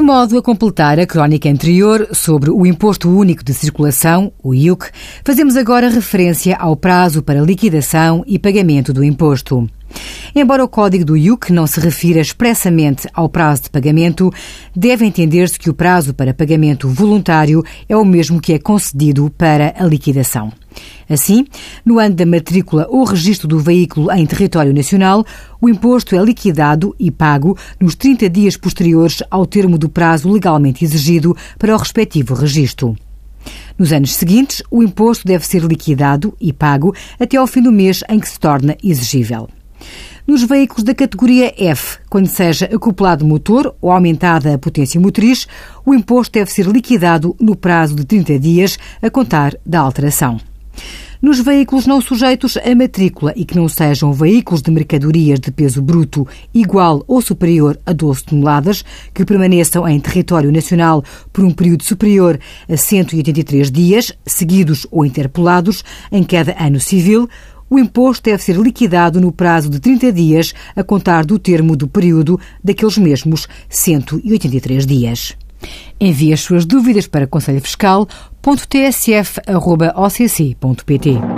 modo a completar a crónica anterior sobre o Imposto Único de Circulação, o IUC, fazemos agora referência ao prazo para liquidação e pagamento do imposto. Embora o código do IUC não se refira expressamente ao prazo de pagamento, deve entender-se que o prazo para pagamento voluntário é o mesmo que é concedido para a liquidação. Assim, no ano da matrícula ou registro do veículo em território nacional, o imposto é liquidado e pago nos 30 dias posteriores ao termo do prazo legalmente exigido para o respectivo registro. Nos anos seguintes, o imposto deve ser liquidado e pago até ao fim do mês em que se torna exigível. Nos veículos da categoria F, quando seja acoplado motor ou aumentada a potência motriz, o imposto deve ser liquidado no prazo de 30 dias a contar da alteração. Nos veículos não sujeitos a matrícula e que não sejam veículos de mercadorias de peso bruto igual ou superior a 12 toneladas, que permaneçam em território nacional por um período superior a 183 dias, seguidos ou interpolados, em cada ano civil, o imposto deve ser liquidado no prazo de 30 dias a contar do termo do período daqueles mesmos 183 dias. Envie as suas dúvidas para conselhofiscal.tsf.occ.pt.